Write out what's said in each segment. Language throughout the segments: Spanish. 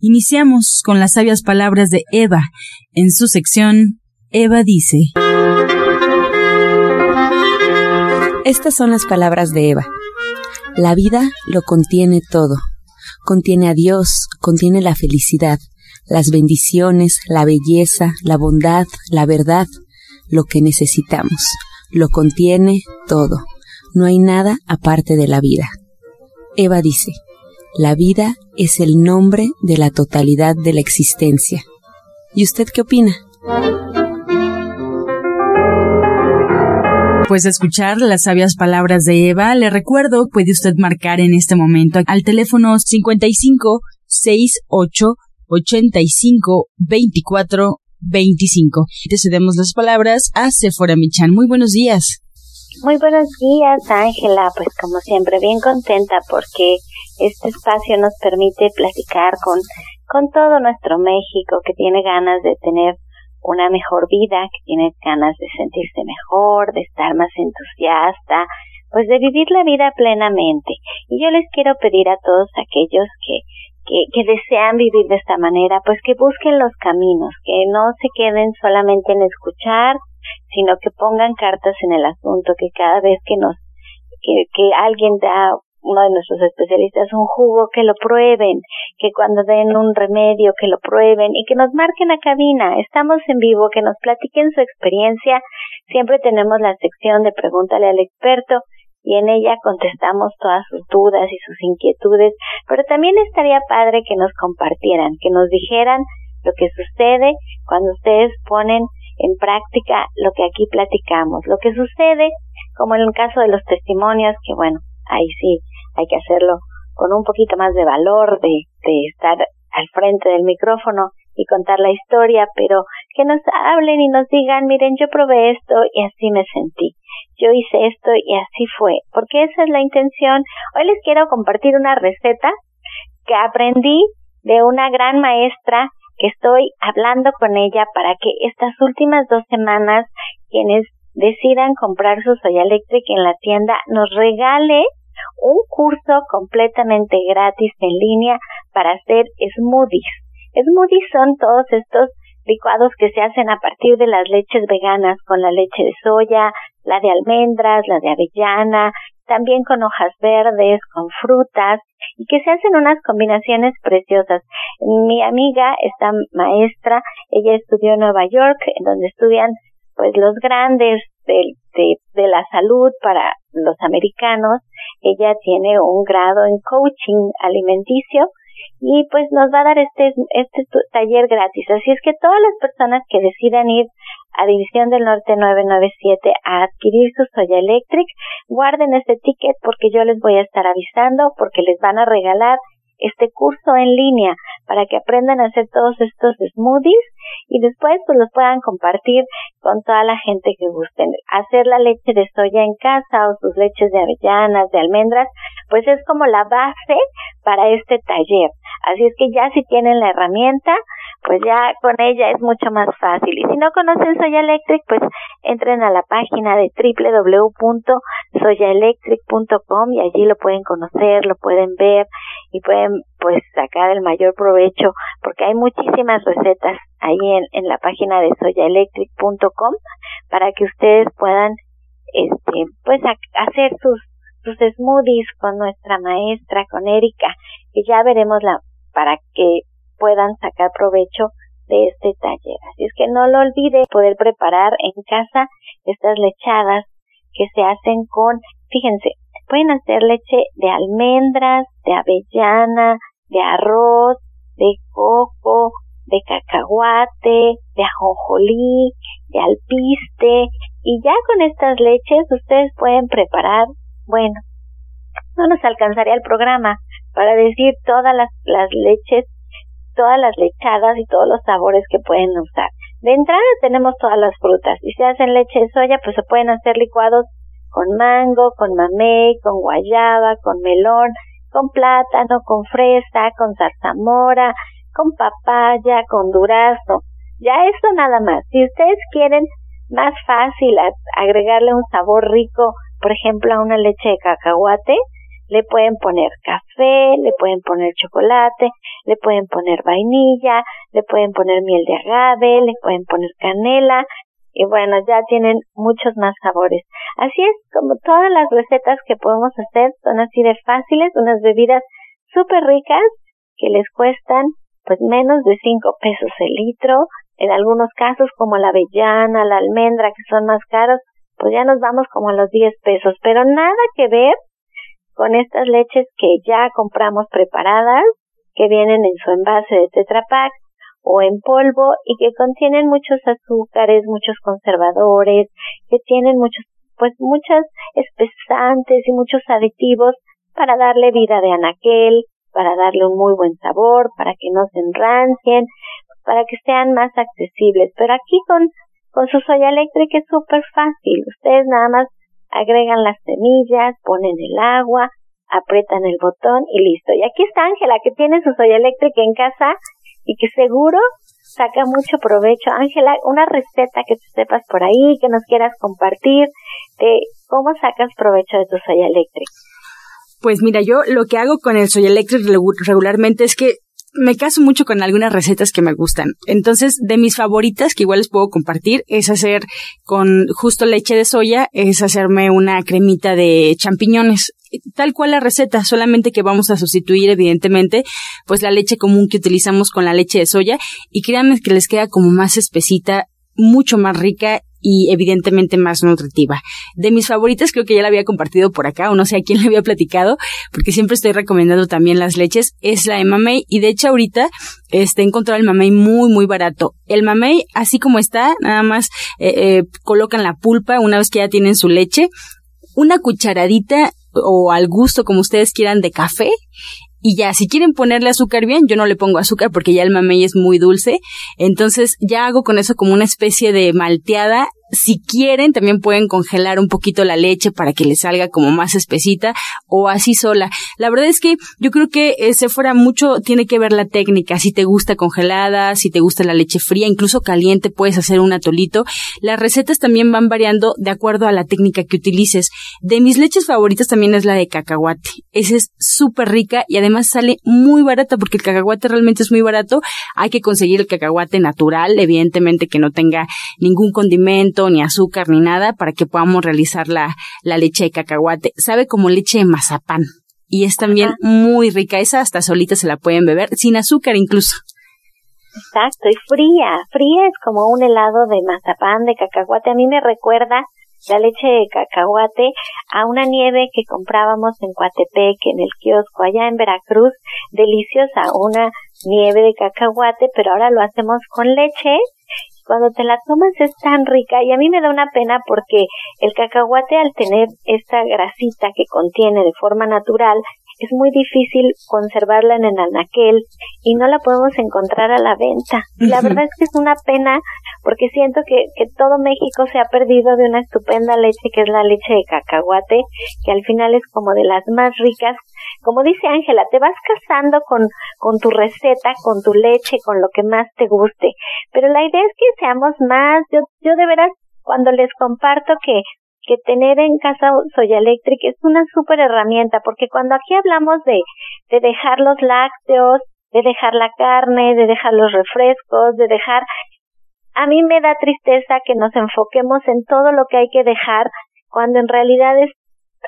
Iniciamos con las sabias palabras de Eva. En su sección, Eva dice. Estas son las palabras de Eva. La vida lo contiene todo. Contiene a Dios, contiene la felicidad, las bendiciones, la belleza, la bondad, la verdad, lo que necesitamos. Lo contiene todo. No hay nada aparte de la vida. Eva dice, la vida es el nombre de la totalidad de la existencia. ¿Y usted qué opina? De escuchar las sabias palabras de Eva, le recuerdo, puede usted marcar en este momento al teléfono 55 68 85 24 25. Te cedemos las palabras a Sephora Michan. Muy buenos días. Muy buenos días, Ángela. Pues como siempre, bien contenta porque este espacio nos permite platicar con, con todo nuestro México que tiene ganas de tener una mejor vida, que tiene ganas de sentirse mejor, de estar más entusiasta, pues de vivir la vida plenamente. Y yo les quiero pedir a todos aquellos que, que, que desean vivir de esta manera, pues que busquen los caminos, que no se queden solamente en escuchar, sino que pongan cartas en el asunto, que cada vez que nos, que, que alguien da uno de nuestros especialistas un jugo, que lo prueben, que cuando den un remedio, que lo prueben y que nos marquen a cabina. Estamos en vivo, que nos platiquen su experiencia. Siempre tenemos la sección de pregúntale al experto y en ella contestamos todas sus dudas y sus inquietudes, pero también estaría padre que nos compartieran, que nos dijeran lo que sucede cuando ustedes ponen en práctica lo que aquí platicamos, lo que sucede, como en el caso de los testimonios, que bueno, ahí sí hay que hacerlo con un poquito más de valor, de, estar al frente del micrófono y contar la historia, pero que nos hablen y nos digan, miren, yo probé esto y así me sentí, yo hice esto y así fue, porque esa es la intención. Hoy les quiero compartir una receta que aprendí de una gran maestra que estoy hablando con ella para que estas últimas dos semanas quienes decidan comprar su Soya Electric en la tienda nos regale un curso completamente gratis en línea para hacer smoothies. Smoothies son todos estos licuados que se hacen a partir de las leches veganas con la leche de soya, la de almendras, la de avellana, también con hojas verdes, con frutas y que se hacen unas combinaciones preciosas. Mi amiga, esta maestra, ella estudió en Nueva York, donde estudian pues los grandes de, de, de la salud para los americanos. Ella tiene un grado en coaching alimenticio y pues nos va a dar este, este taller gratis. Así es que todas las personas que decidan ir a División del Norte 997 a adquirir su Soya Electric, guarden este ticket porque yo les voy a estar avisando porque les van a regalar este curso en línea para que aprendan a hacer todos estos smoothies y después pues los puedan compartir con toda la gente que gusten. Hacer la leche de soya en casa o sus leches de avellanas, de almendras, pues es como la base para este taller. Así es que ya si tienen la herramienta, pues ya con ella es mucho más fácil. Y si no conocen Soya Electric, pues entren a la página de www.soyaelectric.com y allí lo pueden conocer, lo pueden ver y pueden pues sacar el mayor provecho porque hay muchísimas recetas ahí en, la página de soyaelectric.com para que ustedes puedan este pues hacer sus sus smoothies con nuestra maestra con Erika que ya veremos la para que puedan sacar provecho de este taller. Así es que no lo olvide poder preparar en casa estas lechadas que se hacen con, fíjense, pueden hacer leche de almendras, de avellana, de arroz, de coco, de cacahuate, de ajonjolí, de alpiste y ya con estas leches ustedes pueden preparar, bueno, no nos alcanzaría el programa para decir todas las, las leches todas las lechadas y todos los sabores que pueden usar. De entrada tenemos todas las frutas. Si se hacen leche de soya, pues se pueden hacer licuados con mango, con mamey, con guayaba, con melón, con plátano, con fresa, con zarzamora, con papaya, con durazno. Ya eso nada más. Si ustedes quieren más fácil agregarle un sabor rico, por ejemplo, a una leche de cacahuate, le pueden poner café, le pueden poner chocolate, le pueden poner vainilla, le pueden poner miel de agave, le pueden poner canela. Y bueno, ya tienen muchos más sabores. Así es, como todas las recetas que podemos hacer son así de fáciles, unas bebidas súper ricas que les cuestan pues menos de 5 pesos el litro, en algunos casos como la avellana, la almendra que son más caros, pues ya nos vamos como a los 10 pesos, pero nada que ver con estas leches que ya compramos preparadas, que vienen en su envase de Tetra Pak o en polvo y que contienen muchos azúcares, muchos conservadores, que tienen muchos, pues muchas espesantes y muchos aditivos para darle vida de anaquel, para darle un muy buen sabor, para que no se enrancien, para que sean más accesibles. Pero aquí con, con su soya eléctrica es súper fácil. Ustedes nada más agregan las semillas, ponen el agua, aprietan el botón y listo. Y aquí está Ángela, que tiene su soya eléctrica en casa y que seguro saca mucho provecho. Ángela, una receta que tú sepas por ahí, que nos quieras compartir de cómo sacas provecho de tu soya eléctrica. Pues mira, yo lo que hago con el soya eléctrica regularmente es que me caso mucho con algunas recetas que me gustan. Entonces, de mis favoritas, que igual les puedo compartir, es hacer con justo leche de soya, es hacerme una cremita de champiñones. Tal cual la receta, solamente que vamos a sustituir, evidentemente, pues la leche común que utilizamos con la leche de soya. Y créanme que les queda como más espesita, mucho más rica y evidentemente más nutritiva. De mis favoritas creo que ya la había compartido por acá o no sé a quién le había platicado porque siempre estoy recomendando también las leches es la de mamey y de hecho ahorita este he encontrado el mamey muy muy barato. El mamey así como está nada más eh, eh, colocan la pulpa una vez que ya tienen su leche una cucharadita o al gusto como ustedes quieran de café y ya, si quieren ponerle azúcar bien, yo no le pongo azúcar porque ya el mamey es muy dulce. Entonces ya hago con eso como una especie de malteada si quieren, también pueden congelar un poquito la leche para que le salga como más espesita o así sola. La verdad es que yo creo que ese fuera mucho tiene que ver la técnica. Si te gusta congelada, si te gusta la leche fría, incluso caliente, puedes hacer un atolito. Las recetas también van variando de acuerdo a la técnica que utilices. De mis leches favoritas también es la de cacahuate. Esa es súper rica y además sale muy barata porque el cacahuate realmente es muy barato. Hay que conseguir el cacahuate natural, evidentemente que no tenga ningún condimento ni azúcar, ni nada, para que podamos realizar la, la leche de cacahuate. Sabe como leche de mazapán. Y es también muy rica. Esa hasta solita se la pueden beber, sin azúcar incluso. Exacto, y fría. Fría es como un helado de mazapán, de cacahuate. A mí me recuerda la leche de cacahuate a una nieve que comprábamos en Coatepec, en el kiosco, allá en Veracruz. Deliciosa, una nieve de cacahuate, pero ahora lo hacemos con leche cuando te la tomas es tan rica y a mí me da una pena porque el cacahuate al tener esta grasita que contiene de forma natural es muy difícil conservarla en el anaquel y no la podemos encontrar a la venta. Y la verdad es que es una pena porque siento que, que todo México se ha perdido de una estupenda leche que es la leche de cacahuate, que al final es como de las más ricas. Como dice Ángela, te vas casando con, con tu receta, con tu leche, con lo que más te guste. Pero la idea es que seamos más. Yo, yo de veras, cuando les comparto que que tener en casa soya eléctrica es una súper herramienta, porque cuando aquí hablamos de, de dejar los lácteos, de dejar la carne, de dejar los refrescos, de dejar, a mí me da tristeza que nos enfoquemos en todo lo que hay que dejar, cuando en realidad es,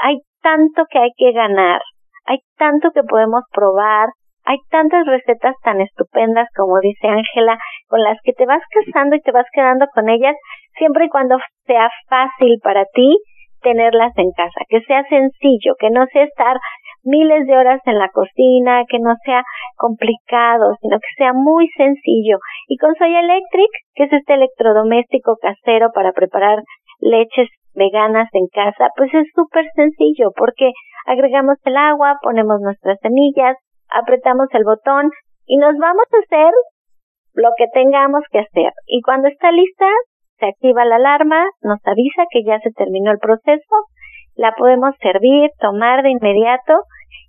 hay tanto que hay que ganar, hay tanto que podemos probar, hay tantas recetas tan estupendas como dice Ángela, con las que te vas casando y te vas quedando con ellas, siempre y cuando sea fácil para ti tenerlas en casa, que sea sencillo, que no sea estar miles de horas en la cocina, que no sea complicado, sino que sea muy sencillo. Y con Soya Electric, que es este electrodoméstico casero para preparar leches veganas en casa, pues es súper sencillo porque agregamos el agua, ponemos nuestras semillas, apretamos el botón y nos vamos a hacer lo que tengamos que hacer. Y cuando está lista, se activa la alarma, nos avisa que ya se terminó el proceso, la podemos servir, tomar de inmediato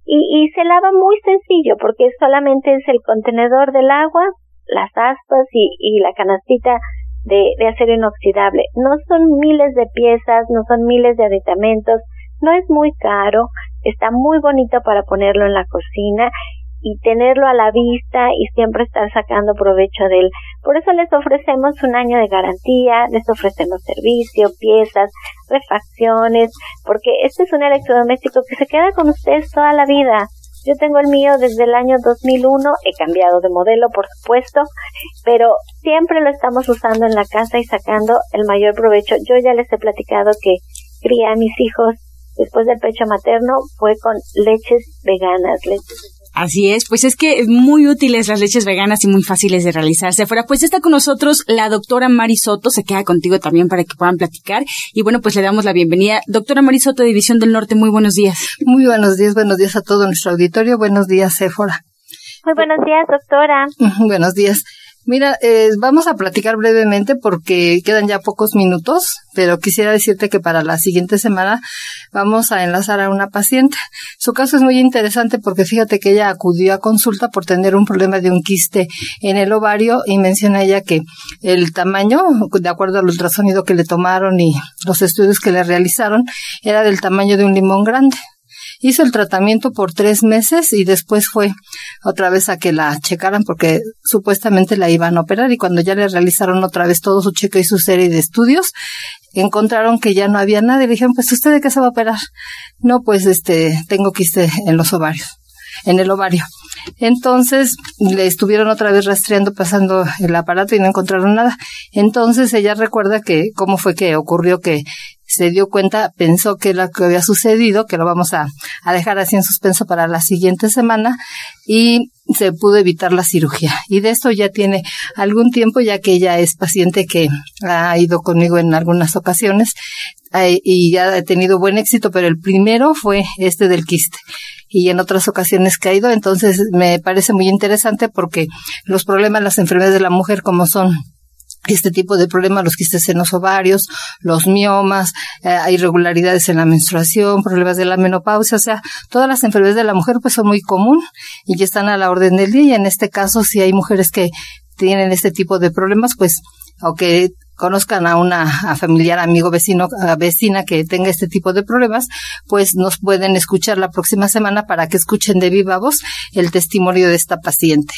y, se lava muy sencillo porque solamente es el contenedor del agua, las aspas y, y la canastita de, de acero inoxidable. No son miles de piezas, no son miles de aditamentos, no es muy caro, está muy bonito para ponerlo en la cocina y tenerlo a la vista y siempre estar sacando provecho de él. Por eso les ofrecemos un año de garantía, les ofrecemos servicio, piezas, refacciones, porque este es un electrodoméstico que se queda con ustedes toda la vida. Yo tengo el mío desde el año 2001, he cambiado de modelo, por supuesto, pero siempre lo estamos usando en la casa y sacando el mayor provecho. Yo ya les he platicado que cría a mis hijos después del pecho materno fue con leches veganas, leches Así es, pues es que muy útiles las leches veganas y muy fáciles de realizarse. Afuera, pues está con nosotros la doctora Marisoto, se queda contigo también para que puedan platicar. Y bueno, pues le damos la bienvenida. Doctora Marisoto, División del Norte, muy buenos días. Muy buenos días, buenos días a todo nuestro auditorio. Buenos días, Sephora. Muy buenos días, doctora. buenos días. Mira, eh, vamos a platicar brevemente porque quedan ya pocos minutos, pero quisiera decirte que para la siguiente semana vamos a enlazar a una paciente. Su caso es muy interesante porque fíjate que ella acudió a consulta por tener un problema de un quiste en el ovario y menciona ella que el tamaño, de acuerdo al ultrasonido que le tomaron y los estudios que le realizaron, era del tamaño de un limón grande. Hizo el tratamiento por tres meses y después fue otra vez a que la checaran porque supuestamente la iban a operar y cuando ya le realizaron otra vez todo su cheque y su serie de estudios, encontraron que ya no había nada y le dijeron, pues usted de qué se va a operar? No, pues este, tengo quiste en los ovarios, en el ovario. Entonces le estuvieron otra vez rastreando, pasando el aparato y no encontraron nada. Entonces ella recuerda que cómo fue que ocurrió que se dio cuenta, pensó que lo que había sucedido, que lo vamos a, dejar así en suspenso para la siguiente semana y se pudo evitar la cirugía. Y de esto ya tiene algún tiempo, ya que ella es paciente que ha ido conmigo en algunas ocasiones eh, y ya ha tenido buen éxito, pero el primero fue este del quiste y en otras ocasiones que ha ido. Entonces me parece muy interesante porque los problemas, las enfermedades de la mujer como son este tipo de problemas, los quistes en los ovarios, los miomas, eh, irregularidades en la menstruación, problemas de la menopausia, o sea, todas las enfermedades de la mujer pues son muy común y ya están a la orden del día y en este caso si hay mujeres que tienen este tipo de problemas pues o que conozcan a una familiar, amigo, vecino, vecina que tenga este tipo de problemas, pues nos pueden escuchar la próxima semana para que escuchen de viva voz el testimonio de esta paciente.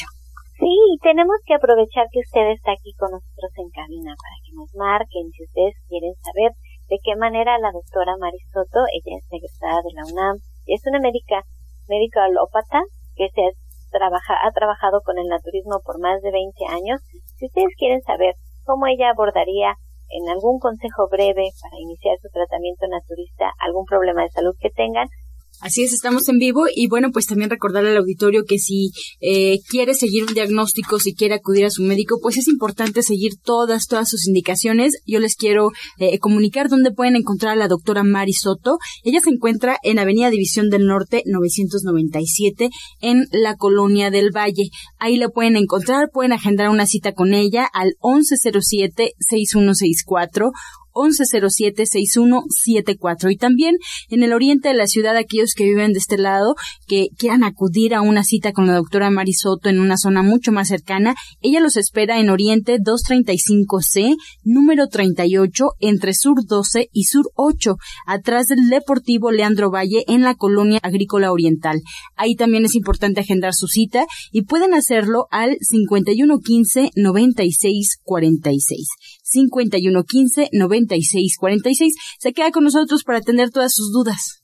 Sí, tenemos que aprovechar que usted está aquí con nosotros en cabina para que nos marquen si ustedes quieren saber de qué manera la doctora Marisoto, ella es egresada de la UNAM, es una médica, médica alópata que se trabaja, ha trabajado con el naturismo por más de 20 años. Si ustedes quieren saber cómo ella abordaría en algún consejo breve para iniciar su tratamiento naturista algún problema de salud que tengan, Así es, estamos en vivo y bueno, pues también recordarle al auditorio que si eh, quiere seguir un diagnóstico, si quiere acudir a su médico, pues es importante seguir todas, todas sus indicaciones. Yo les quiero eh, comunicar dónde pueden encontrar a la doctora Mari Soto. Ella se encuentra en Avenida División del Norte 997 en la Colonia del Valle. Ahí la pueden encontrar, pueden agendar una cita con ella al 1107-6164 1107-6174. Y también en el oriente de la ciudad, aquellos que viven de este lado, que quieran acudir a una cita con la doctora Marisoto en una zona mucho más cercana, ella los espera en Oriente 235C, número 38, entre Sur 12 y Sur 8, atrás del Deportivo Leandro Valle en la colonia agrícola oriental. Ahí también es importante agendar su cita y pueden hacerlo al 5115 9646. 5115 9646. Se queda con nosotros para atender todas sus dudas.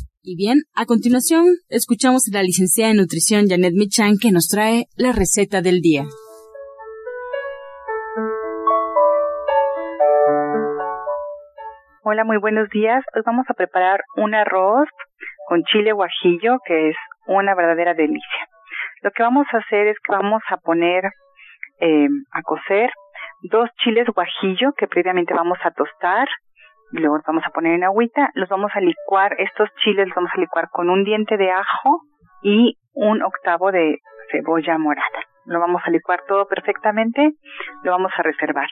Y bien, a continuación escuchamos a la licenciada en nutrición Janet Michan que nos trae la receta del día. Hola, muy buenos días. Hoy vamos a preparar un arroz con chile guajillo que es una verdadera delicia. Lo que vamos a hacer es que vamos a poner eh, a cocer dos chiles guajillo que previamente vamos a tostar y luego los vamos a poner en agüita. Los vamos a licuar, estos chiles los vamos a licuar con un diente de ajo y un octavo de cebolla morada. Lo vamos a licuar todo perfectamente, lo vamos a reservar.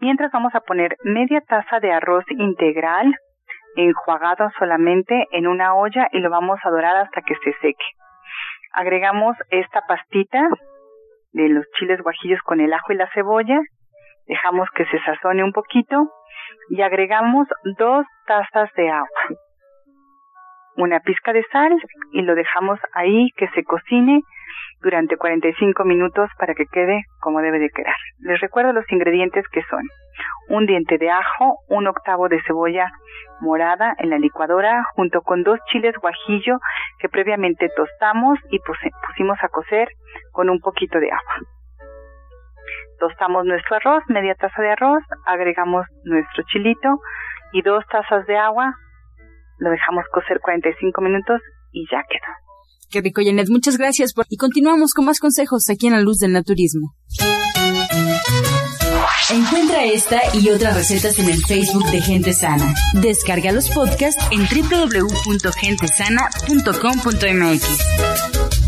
Mientras vamos a poner media taza de arroz integral enjuagado solamente en una olla y lo vamos a dorar hasta que se seque. Agregamos esta pastita de los chiles guajillos con el ajo y la cebolla, dejamos que se sazone un poquito y agregamos dos tazas de agua, una pizca de sal y lo dejamos ahí que se cocine durante 45 minutos para que quede como debe de quedar. Les recuerdo los ingredientes que son un diente de ajo, un octavo de cebolla morada en la licuadora junto con dos chiles guajillo que previamente tostamos y pusimos a cocer con un poquito de agua. Tostamos nuestro arroz, media taza de arroz, agregamos nuestro chilito y dos tazas de agua, lo dejamos cocer 45 minutos y ya quedó. Qué rico, Janet. Muchas gracias. Por... Y continuamos con más consejos aquí en La Luz del Naturismo. Encuentra esta y otras recetas en el Facebook de Gente Sana. Descarga los podcasts en www.gentesana.com.mx.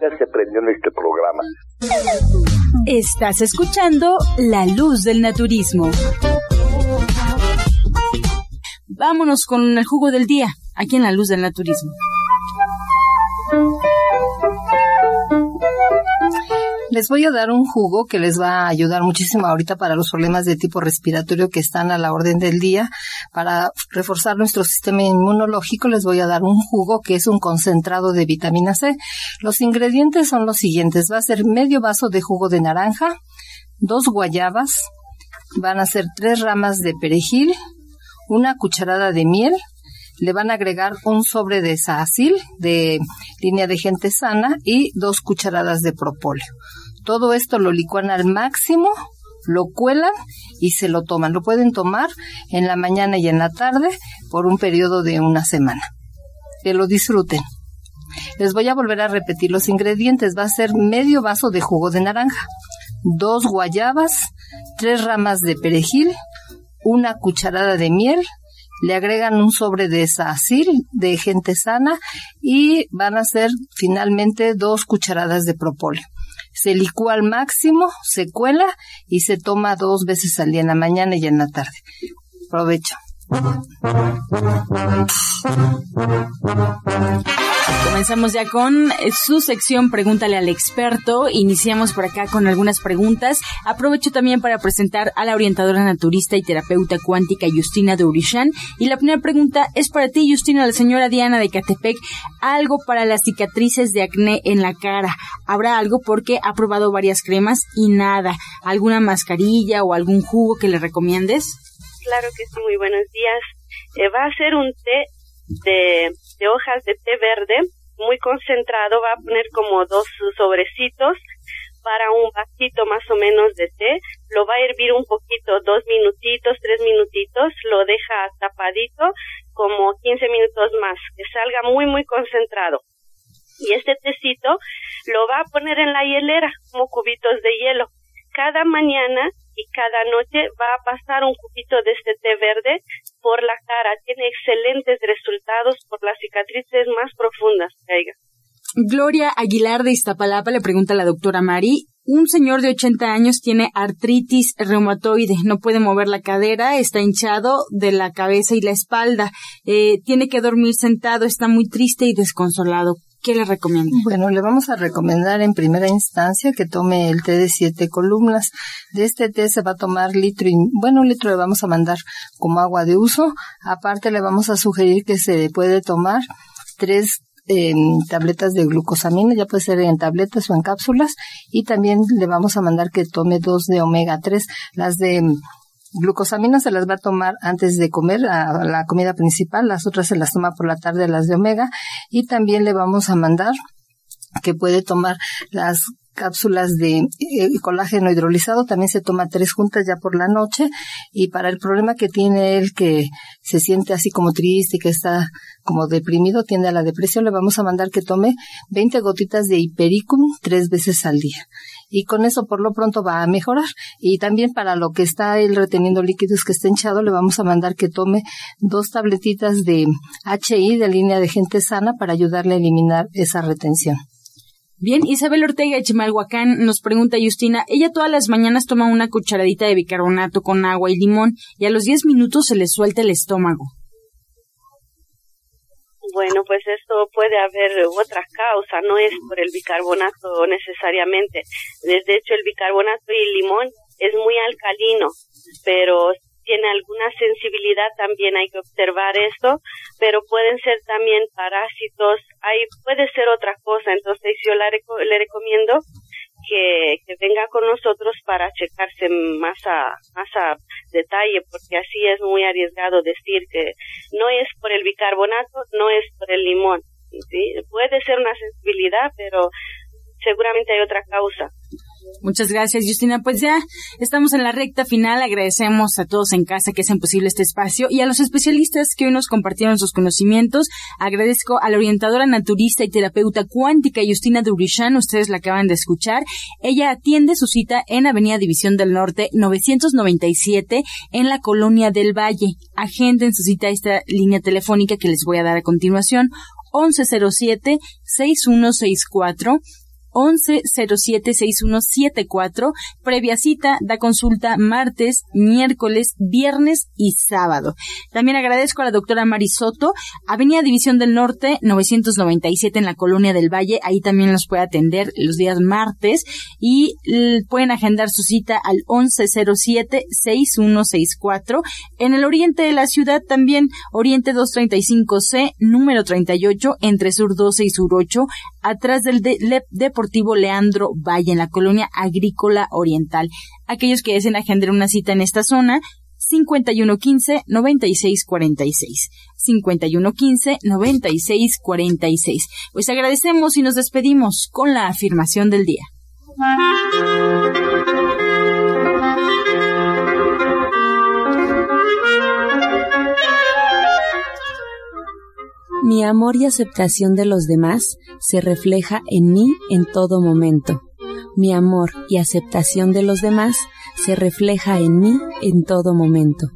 ya se prendió en este programa. Estás escuchando La Luz del Naturismo. Vámonos con el jugo del día, aquí en La Luz del Naturismo. Les voy a dar un jugo que les va a ayudar muchísimo ahorita para los problemas de tipo respiratorio que están a la orden del día. Para reforzar nuestro sistema inmunológico les voy a dar un jugo que es un concentrado de vitamina C. Los ingredientes son los siguientes. Va a ser medio vaso de jugo de naranja, dos guayabas, van a ser tres ramas de perejil, una cucharada de miel, le van a agregar un sobre de sacil de línea de gente sana y dos cucharadas de propóleo. Todo esto lo licuan al máximo, lo cuelan y se lo toman. Lo pueden tomar en la mañana y en la tarde por un periodo de una semana. Que lo disfruten. Les voy a volver a repetir los ingredientes. Va a ser medio vaso de jugo de naranja, dos guayabas, tres ramas de perejil, una cucharada de miel, le agregan un sobre de sacil de gente sana y van a ser finalmente dos cucharadas de propóleo. Se licúa al máximo, se cuela y se toma dos veces al día en la mañana y en la tarde. Provecho. Comenzamos ya con eh, su sección Pregúntale al experto. Iniciamos por acá con algunas preguntas. Aprovecho también para presentar a la orientadora naturista y terapeuta cuántica Justina de. Y la primera pregunta es para ti, Justina, la señora Diana de Catepec. Algo para las cicatrices de acné en la cara. ¿Habrá algo? Porque ha probado varias cremas y nada. ¿Alguna mascarilla o algún jugo que le recomiendes? Claro que sí, muy buenos días. Eh, va a ser un té de, de hojas de té verde muy concentrado, va a poner como dos sobrecitos para un vasito más o menos de té, lo va a hervir un poquito, dos minutitos, tres minutitos, lo deja tapadito como 15 minutos más, que salga muy, muy concentrado. Y este tecito lo va a poner en la hielera como cubitos de hielo. Cada mañana y cada noche va a pasar un cubito de este té verde por la cara. Tiene excelentes resultados por las cicatrices más profundas que Gloria Aguilar de Iztapalapa le pregunta a la doctora Mari, un señor de 80 años tiene artritis reumatoide, no puede mover la cadera, está hinchado de la cabeza y la espalda, eh, tiene que dormir sentado, está muy triste y desconsolado. ¿Qué le recomienda? Bueno, le vamos a recomendar en primera instancia que tome el té de siete columnas. De este té se va a tomar litro y, bueno, un litro le vamos a mandar como agua de uso. Aparte le vamos a sugerir que se puede tomar tres em, tabletas de glucosamina, ya puede ser en tabletas o en cápsulas, y también le vamos a mandar que tome dos de omega 3, las de glucosamina se las va a tomar antes de comer la comida principal, las otras se las toma por la tarde las de omega y también le vamos a mandar que puede tomar las cápsulas de eh, colágeno hidrolizado, también se toma tres juntas ya por la noche y para el problema que tiene él que se siente así como triste y que está como deprimido, tiende a la depresión, le vamos a mandar que tome 20 gotitas de hipericum tres veces al día. Y con eso por lo pronto va a mejorar. Y también para lo que está él reteniendo líquidos que está hinchado, le vamos a mandar que tome dos tabletitas de HI de línea de gente sana para ayudarle a eliminar esa retención. Bien, Isabel Ortega de Chimalhuacán nos pregunta Justina, ella todas las mañanas toma una cucharadita de bicarbonato con agua y limón y a los 10 minutos se le suelta el estómago. Bueno, pues esto puede haber otra causa, no es por el bicarbonato necesariamente. De hecho, el bicarbonato y el limón es muy alcalino, pero tiene alguna sensibilidad también hay que observar esto, pero pueden ser también parásitos, hay puede ser otra cosa, entonces yo le recomiendo que, que venga con nosotros para checarse más a, más a detalle, porque así es muy arriesgado decir que no es por el bicarbonato, no es por el limón. ¿sí? Puede ser una sensibilidad, pero seguramente hay otra causa. Muchas gracias, Justina. Pues ya estamos en la recta final. Agradecemos a todos en casa que hacen posible este espacio y a los especialistas que hoy nos compartieron sus conocimientos. Agradezco a la orientadora naturista y terapeuta cuántica Justina Durishan. Ustedes la acaban de escuchar. Ella atiende su cita en Avenida División del Norte 997 en la Colonia del Valle. Agenden su cita a esta línea telefónica que les voy a dar a continuación. 1107 6164 11076174. Previa cita, da consulta martes, miércoles, viernes y sábado. También agradezco a la doctora Marisoto, Avenida División del Norte, 997 en la Colonia del Valle. Ahí también los puede atender los días martes y pueden agendar su cita al 1107-6164. En el oriente de la ciudad también, Oriente 235C, número 38, entre Sur 12 y Sur 8, atrás del de, Deportivo Leandro Valle, en la colonia agrícola oriental. Aquellos que deseen agendar una cita en esta zona, 5115-9646. 5115-9646. Pues agradecemos y nos despedimos con la afirmación del día. Mi amor y aceptación de los demás se refleja en mí en todo momento. Mi amor y aceptación de los demás se refleja en mí en todo momento.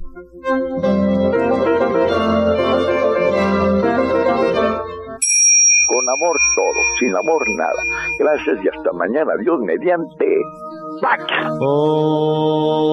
Con amor todo, sin amor nada. Gracias y hasta mañana. Dios mediante. ¡Pax! Oh.